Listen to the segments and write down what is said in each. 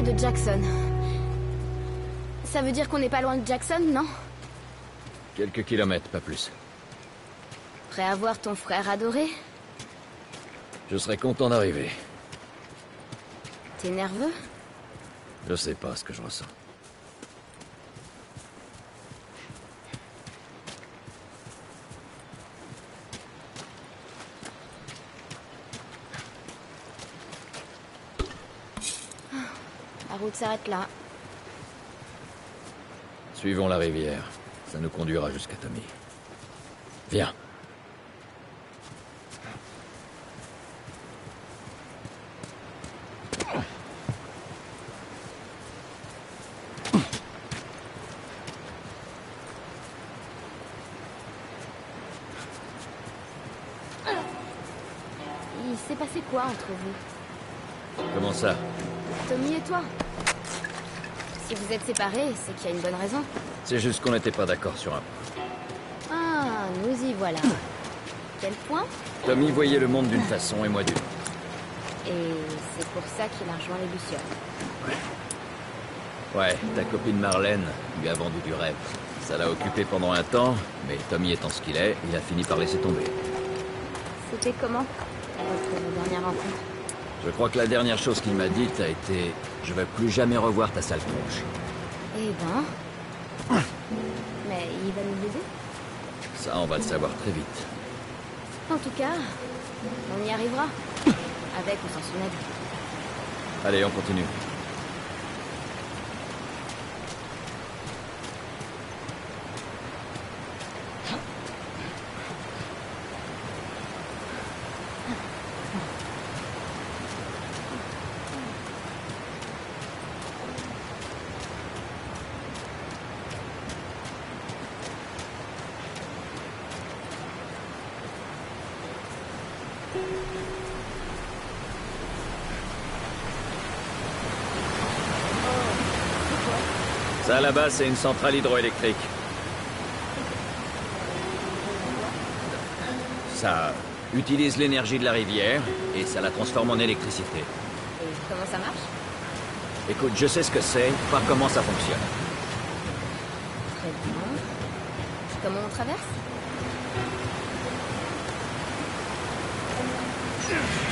côté de Jackson. Ça veut dire qu'on n'est pas loin de Jackson, non? Quelques kilomètres, pas plus. Prêt à voir ton frère adoré? Je serais content d'arriver. T'es nerveux? Je sais pas ce que je ressens. Route s'arrête là. Suivons la rivière. Ça nous conduira jusqu'à Tommy. Viens. Il s'est passé quoi entre vous? Comment ça? Tommy et toi Si vous êtes séparés, c'est qu'il y a une bonne raison. C'est juste qu'on n'était pas d'accord sur un point. Ah, nous y voilà. Quel point? Tommy voyait le monde d'une façon et moi d'une. Et c'est pour ça qu'il a rejoint les Lucioles. Ouais, ta copine Marlène lui a vendu du rêve. Ça l'a occupé pendant un temps, mais Tommy étant ce qu'il est, il a fini par laisser tomber. C'était comment Votre dernière rencontre? Je crois que la dernière chose qu'il m'a dite a été « Je vais plus jamais revoir ta sale tronche Eh ben... Mais il va nous aider ». Ça, on va le savoir très vite. En tout cas, on y arrivera. Avec ou sans son aide. Allez, on continue. Ça, là-bas, c'est une centrale hydroélectrique. Ça utilise l'énergie de la rivière et ça la transforme en électricité. Et comment ça marche? Écoute, je sais ce que c'est, pas comment ça fonctionne. Très bien. Comment on traverse? Yes!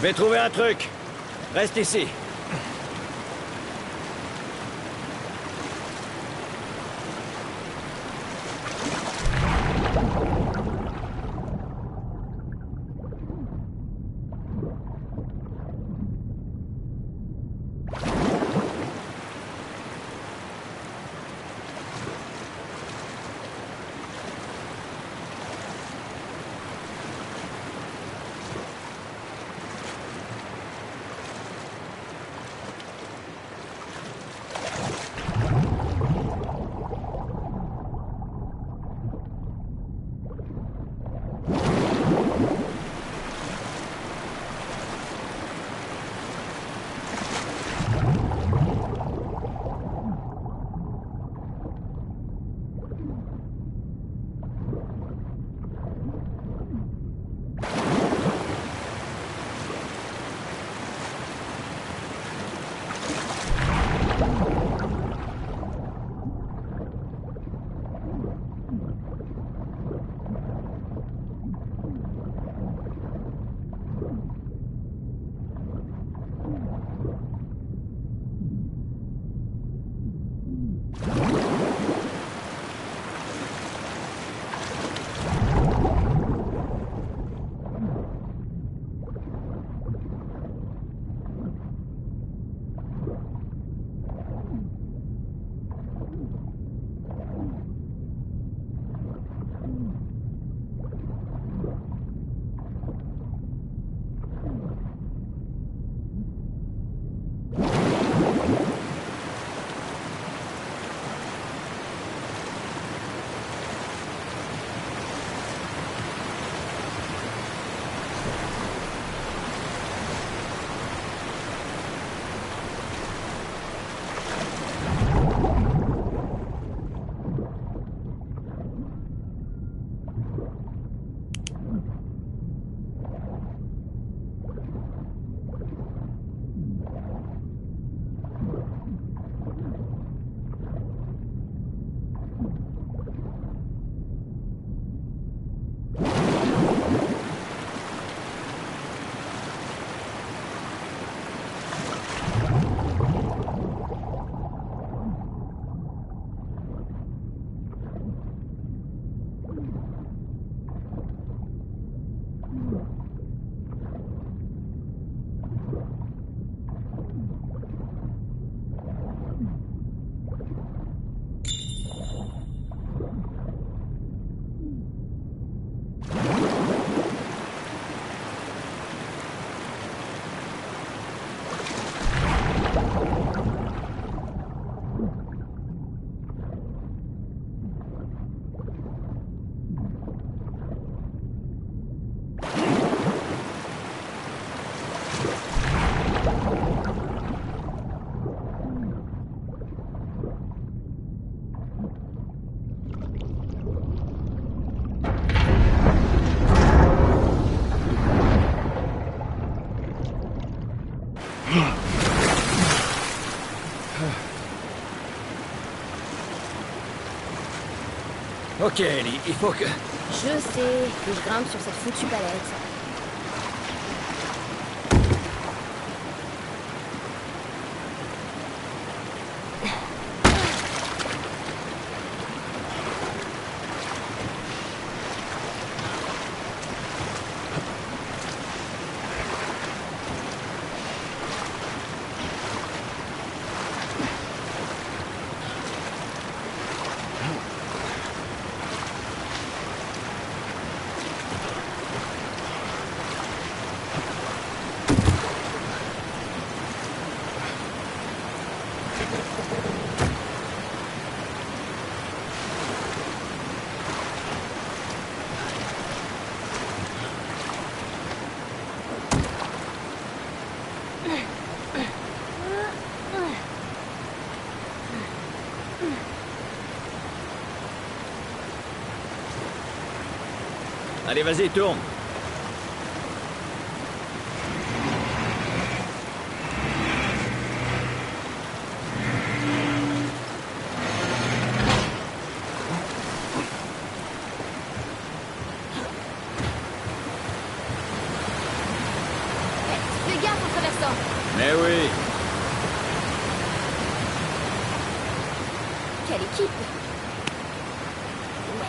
Je vais trouver un truc. Reste ici. Ok, il faut que... Je sais que je grimpe sur cette foutue palette. Allez, vas-y, tourne. Fais gaffe en traversant. Mais oui. Quelle équipe Ouais.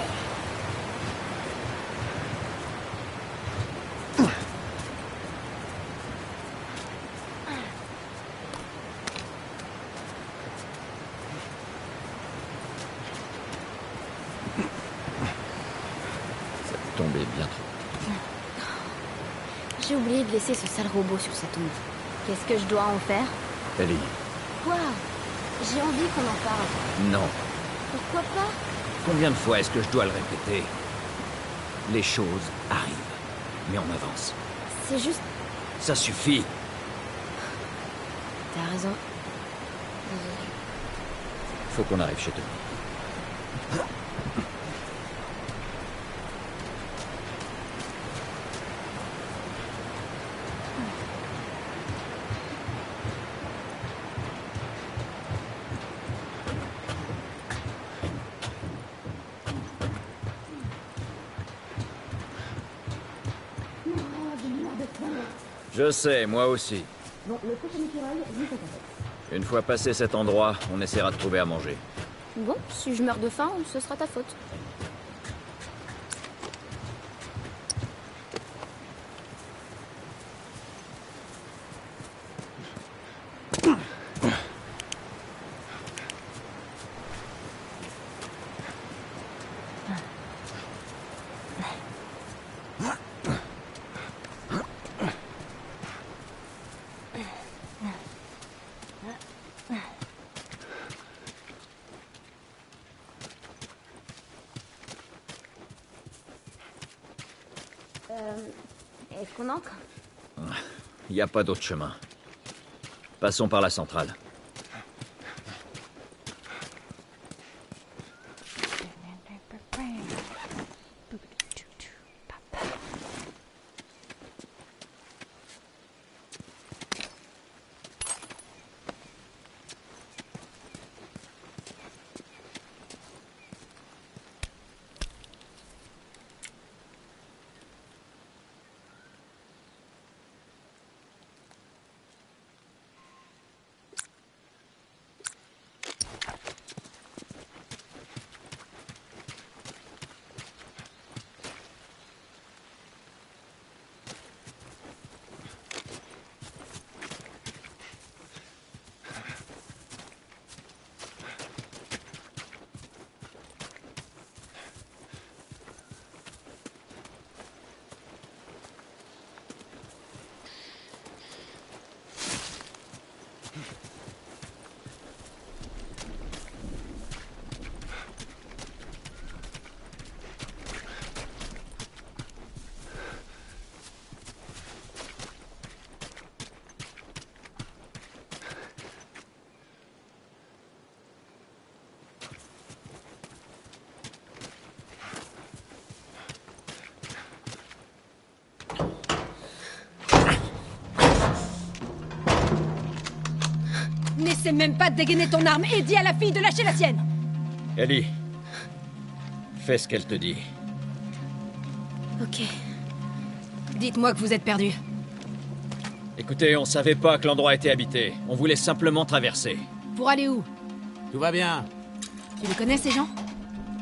Ça tombait bien trop. J'ai oublié de laisser ce sale robot sur sa tombe. Qu'est-ce que je dois en faire? Ellie, Quoi? J'ai envie qu'on en parle. non. Pourquoi pas? Combien de fois est-ce que je dois le répéter? Les choses arrivent. Mais on avance. C'est juste... Ça suffit. T'as raison. Faut qu'on arrive chez toi. Je sais, moi aussi. Une fois passé cet endroit, on essaiera de trouver à manger. Bon, si je meurs de faim, ce sera ta faute. Euh, Est-ce qu'on entre? Il n'y a pas d'autre chemin. Passons par la centrale. Sais même pas dégainer ton arme et dis à la fille de lâcher la sienne Ellie, fais ce qu'elle te dit. Ok. Dites-moi que vous êtes perdu. Écoutez, on savait pas que l'endroit était habité. On voulait simplement traverser. Pour aller où? Tout va bien. Tu les connais ces gens?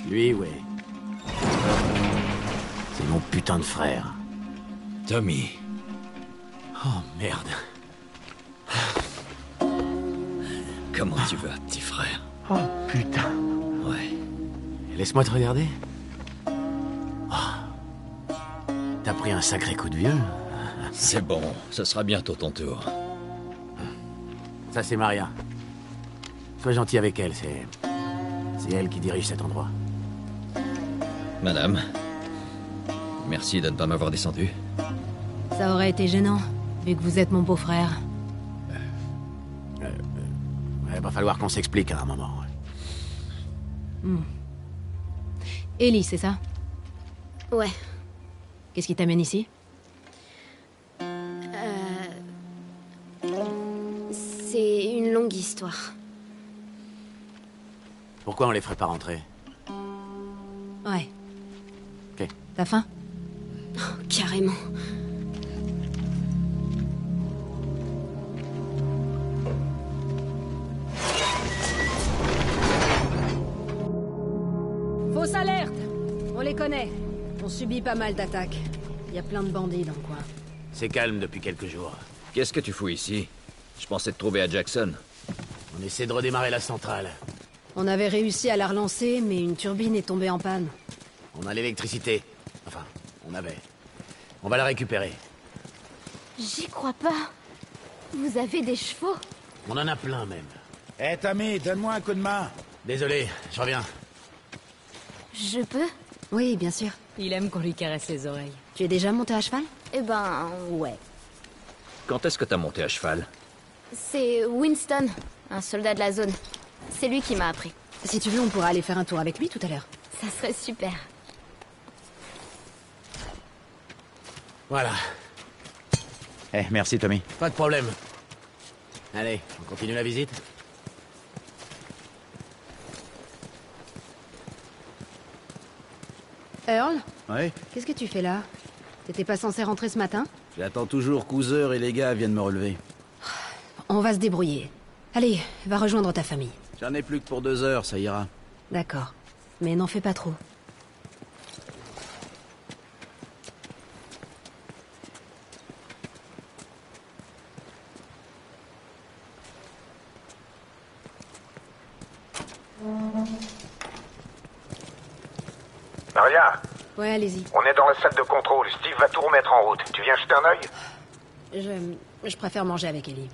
Lui, ouais. C'est mon putain de frère. Tommy. Oh merde. Comment tu vas, petit frère Oh putain. Ouais. Laisse-moi te regarder. Oh. T'as pris un sacré coup de vieux. C'est bon, ce sera bientôt ton tour. Ça, c'est Maria. Sois gentil avec elle, c'est. C'est elle qui dirige cet endroit. Madame, merci de ne pas m'avoir descendu. Ça aurait été gênant, vu que vous êtes mon beau-frère. Falloir qu'on s'explique à un moment. Ellie, c'est ça? Ouais. Qu'est-ce qui t'amène ici? C'est une longue histoire. Pourquoi on les ferait pas rentrer? Ouais. Ok. T'as faim? Carrément. Fausse alerte On les connaît. On subit pas mal d'attaques. Il y a plein de bandits dans le coin. C'est calme depuis quelques jours. Qu'est-ce que tu fous ici? Je pensais te trouver à Jackson. On essaie de redémarrer la centrale. On avait réussi à la relancer, mais une turbine est tombée en panne. On a l'électricité. Enfin, on avait. On va la récupérer. J'y crois pas. Vous avez des chevaux? On en a plein même. Hé Tommy, donne-moi un coup de main. Désolé, je reviens. Je peux Oui, bien sûr. Il aime qu'on lui caresse les oreilles. Tu es déjà monté à cheval? Eh ben, ouais. Quand est-ce que t'as monté à cheval? C'est Winston, un soldat de la zone. C'est lui qui m'a appris. Si tu veux, on pourra aller faire un tour avec lui tout à l'heure. Ça serait super. Voilà, Eh, merci Tommy. pas de problème. Allez, on continue la visite Earl Oui Qu'est-ce que tu fais là? T'étais pas censé rentrer ce matin? J'attends toujours qu'Hooser et les gars viennent me relever. On va se débrouiller. Allez, va rejoindre ta famille. J'en ai plus que pour deux heures, ça ira. D'accord. Mais n'en fais pas trop. Maria, Ouais, allez-y. on est dans la salle de contrôle. Steve va tout remettre en route. Tu viens jeter un œil? Je... Je préfère manger avec Ellie.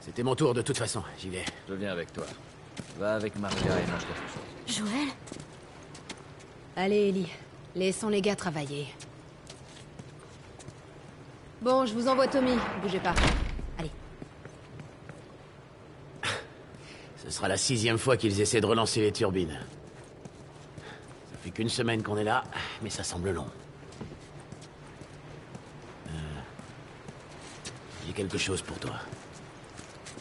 C'était mon tour de toute façon, j'y vais. Je viens avec toi. Va avec Maria et mange quelque chose. Joël? Allez, Ellie. Laissons les gars travailler. Bon, je vous envoie Tommy. Bougez pas. Allez. Ce sera la sixième fois qu'ils essaient de relancer les turbines. Fait qu'une semaine qu'on est là, mais ça semble long. Euh, J'ai quelque chose pour toi.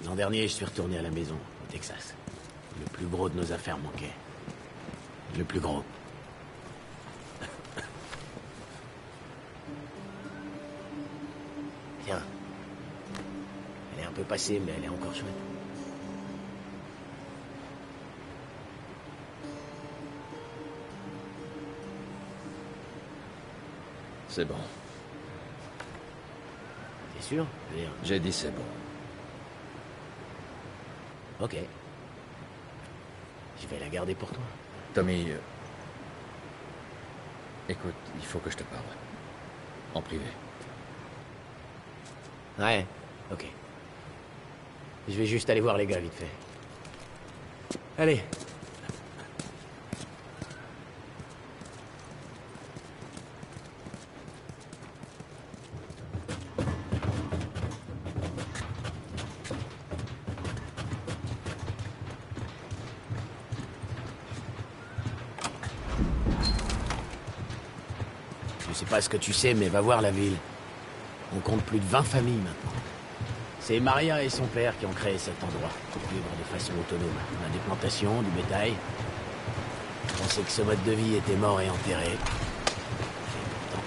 L'an dernier, je suis retourné à la maison, au Texas. Le plus gros de nos affaires manquait. Le plus gros. Tiens. Elle est un peu passée, mais elle est encore chouette. C'est bon. T'es sûr? J'ai dit c'est bon. Ok. Je vais la garder pour toi. Tommy, euh, écoute, il faut que je te parle. En privé. Ouais, ok. Je vais juste aller voir les gars vite fait. Allez. Sais pas ce que tu sais, mais va voir la ville. On compte plus de 20 familles maintenant. C'est Maria et son père qui ont créé cet endroit pour vivre de façon autonome. On a des plantations, du bétail. Je pensais que ce mode de vie était mort et enterré. Et pourtant,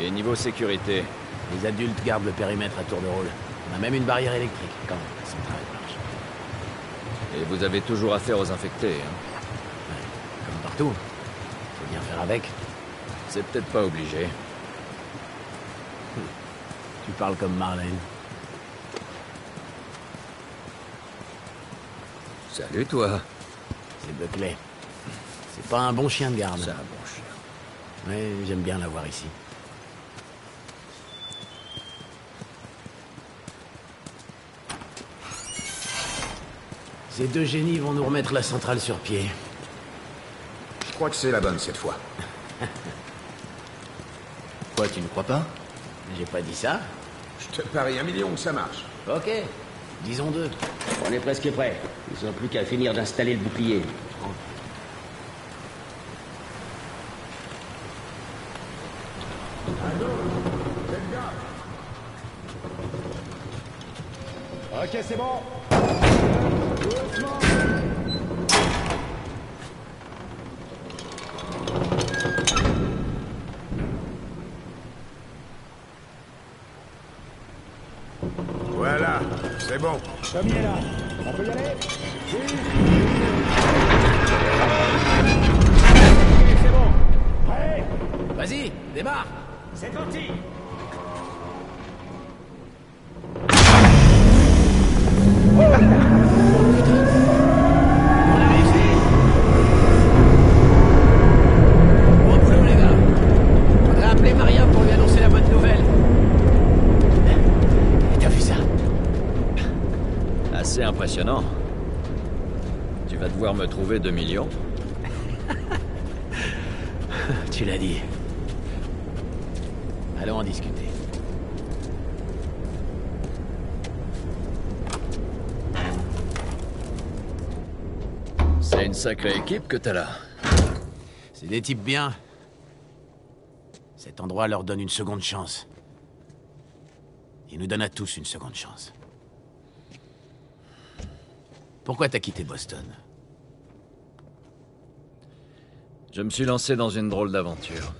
Et niveau sécurité, les adultes gardent le périmètre à tour de rôle. On a même une barrière électrique quand la centrale marche. et vous avez toujours affaire aux infectés, hein Ouais, comme partout. Faire avec. C'est peut-être pas obligé. Tu parles comme Marlène. Salut toi. C'est Buckley. C'est pas un bon chien de garde. C'est un bon chien. Ouais, j'aime bien l'avoir ici. Ces deux génies vont nous remettre la centrale sur pied. Je crois que c'est la bonne cette fois. Quoi, tu ne crois pas? J'ai pas dit ça Je te parie un million que ça marche. Ok. Disons deux. On est presque prêt. Ils n'ont plus qu'à finir d'installer le bouclier. Ok, c'est bon. C'est impressionnant. Tu vas devoir me trouver 2 millions. Tu l'as dit. Allons en discuter. C'est une sacrée équipe que t'as là. C'est des types bien. Cet endroit leur donne une seconde chance. Il nous donne à tous une seconde chance. Pourquoi t'as quitté Boston Je me suis lancé dans une drôle d'aventure.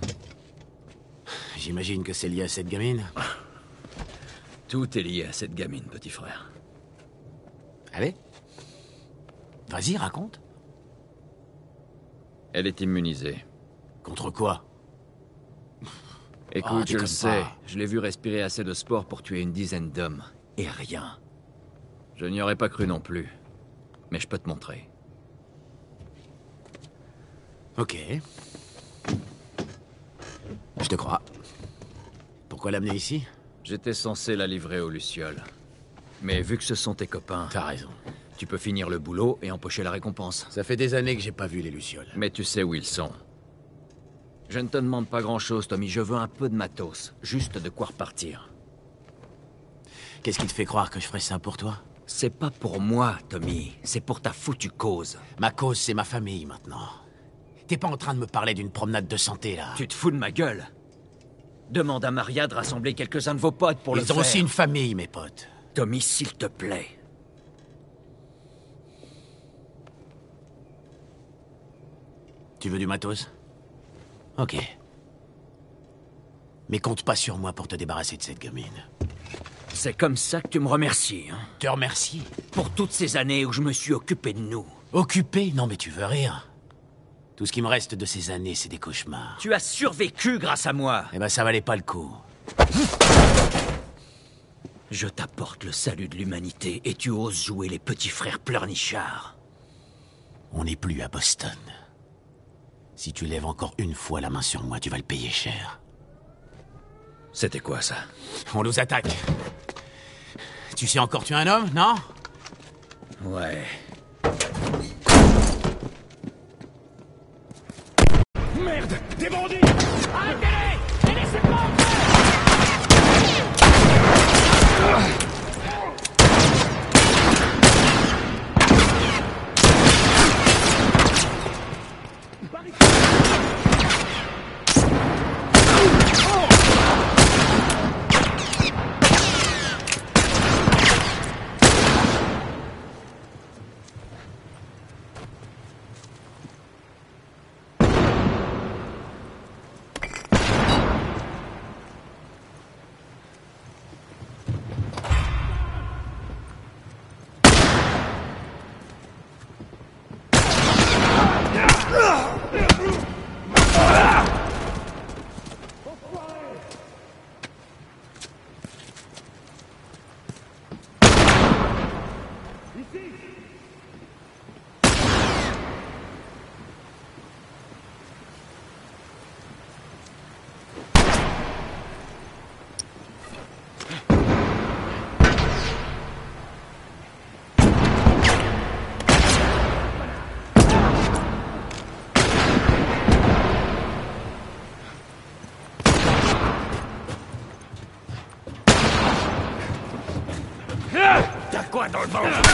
J'imagine que c'est lié à cette gamine. Tout est lié à cette gamine, petit frère. Allez. Vas-y, raconte. Elle est immunisée. Contre quoi Écoute, Ah, je le sais, pas. je l'ai vu respirer assez de sport pour tuer une dizaine d'hommes. Et rien. Je n'y aurais pas cru non plus. Mais je peux te montrer. Ok. Je te crois. Pourquoi l'amener ici? J'étais censé la livrer aux Lucioles. Mais vu que ce sont tes copains, T'as raison. tu peux finir le boulot et empocher la récompense. Ça fait des années que j'ai pas vu les Lucioles. Mais tu sais où ils sont. Je ne te demande pas grand-chose, Tommy. Je veux un peu de matos. Juste de quoi repartir. Qu'est-ce qui te fait croire que je ferais ça pour toi? C'est pas pour moi, Tommy. C'est pour ta foutue cause. Ma cause, c'est ma famille maintenant. T'es pas en train de me parler d'une promenade de santé, là Tu te fous de ma gueule Demande à Maria de rassembler quelques-uns de vos potes pour le Ils ont faire. aussi une famille, mes potes. Tommy, s'il te plaît. Tu veux du matos? Ok. Mais compte pas sur moi pour te débarrasser de cette gamine. C'est comme ça que tu me remercies, hein Te remercie. Pour toutes ces années où je me suis occupé de nous. Occupé? Non, mais tu veux rire. Tout ce qui me reste de ces années, c'est des cauchemars. Tu as survécu grâce à moi. Eh ben, ça valait pas le coup. Je t'apporte le salut de l'humanité et tu oses jouer les petits frères pleurnichards. On n'est plus à Boston. Si tu lèves encore une fois la main sur moi, tu vas le payer cher. C'était quoi ça On nous attaque. Tu sais encore tuer un homme, non Ouais. Merde Des bandits Joël. Oh!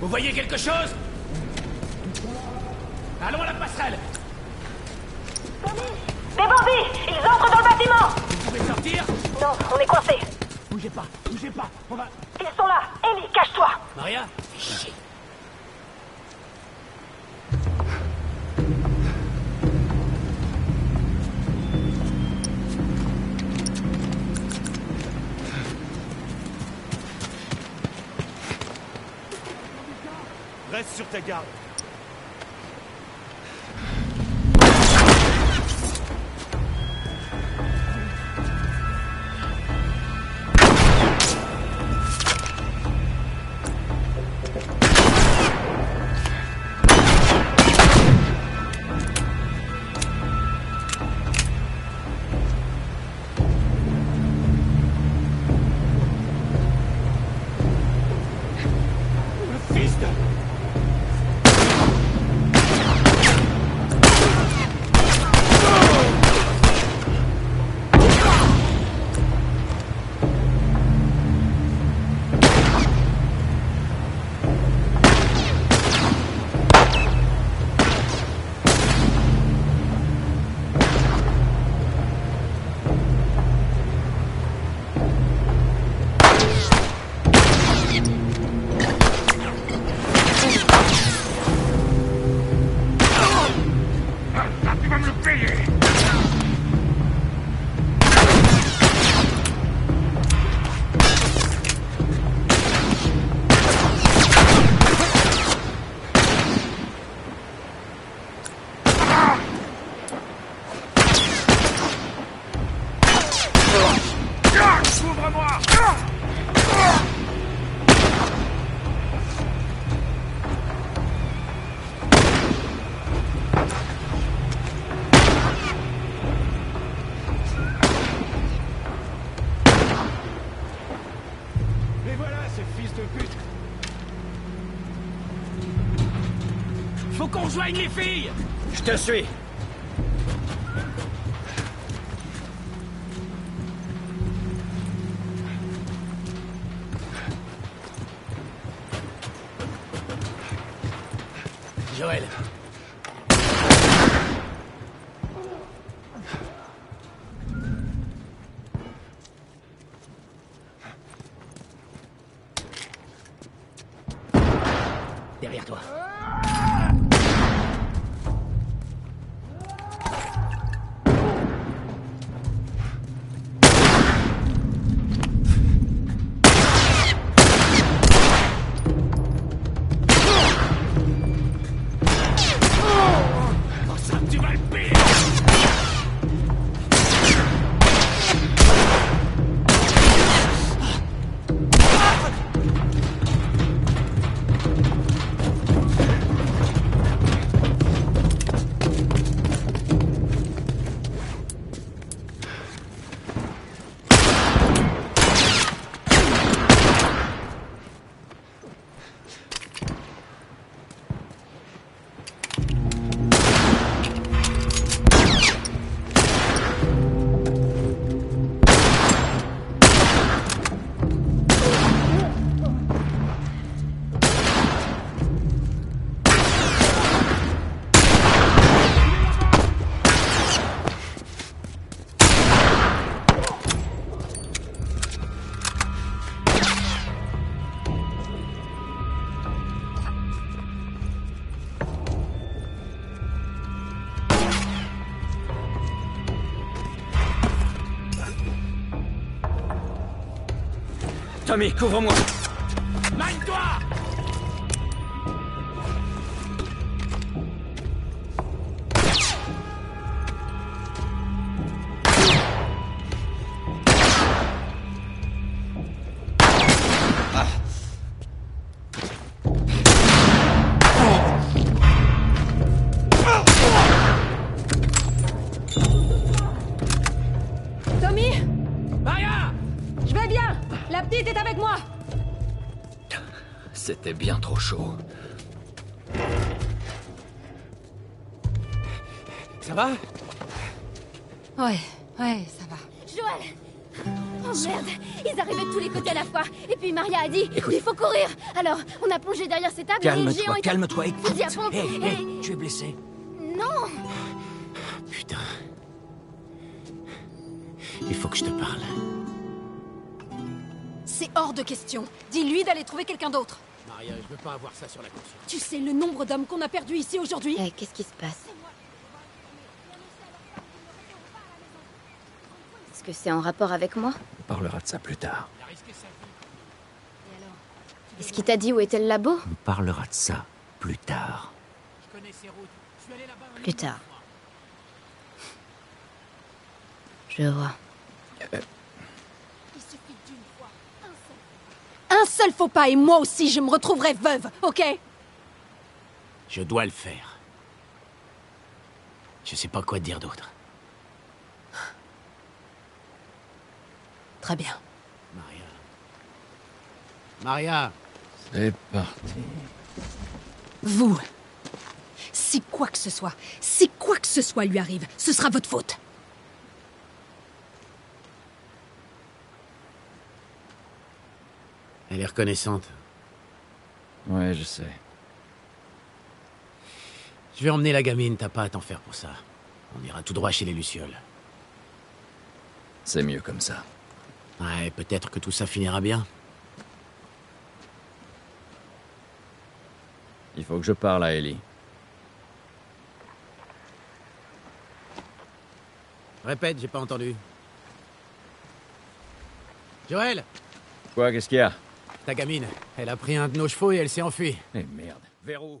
Vous voyez quelque chose? Ouvre-moi Mais voilà ces fils de pute. Faut qu'on rejoigne les filles. Je te suis. Tommy, couvre-moi merde Ils arrivaient de tous les côtés à la fois. Et puis Maria a dit il faut courir. Alors, on a plongé derrière ces tables et les géants Calme-toi, écoute. pompe Hé, et- hé, tu es blessé. Non Putain. Il faut que je te parle. C'est hors de question. Dis-lui d'aller trouver quelqu'un d'autre. Maria, je veux pas avoir ça sur la conscience. Tu sais le nombre d'hommes qu'on a perdus ici aujourd'hui Eh, qu'est-ce qui se passe? Est-ce que c'est en rapport avec moi On parlera de ça plus tard. Est-ce qu'il t'a dit où était le labo On parlera de ça plus tard. Plus tard. Je vois. Un seul faux pas et moi aussi je me retrouverai veuve, ok Je dois le faire. Je sais pas quoi te dire d'autre. Très bien. Maria. Maria C'est parti. Vous. Si quoi que ce soit, si quoi que ce soit lui arrive, ce sera votre faute. Elle est reconnaissante. Ouais, je sais. Je vais emmener la gamine, t'as pas à t'en faire pour ça. On ira tout droit chez les Lucioles. C'est mieux comme ça. Ouais, peut-être que tout ça finira bien. Il faut que je parle à Ellie. Répète, j'ai pas entendu. Joël Quoi, qu'est-ce qu'il y a? Ta gamine, elle a pris un de nos chevaux et elle s'est enfuie. Eh merde. Vers où?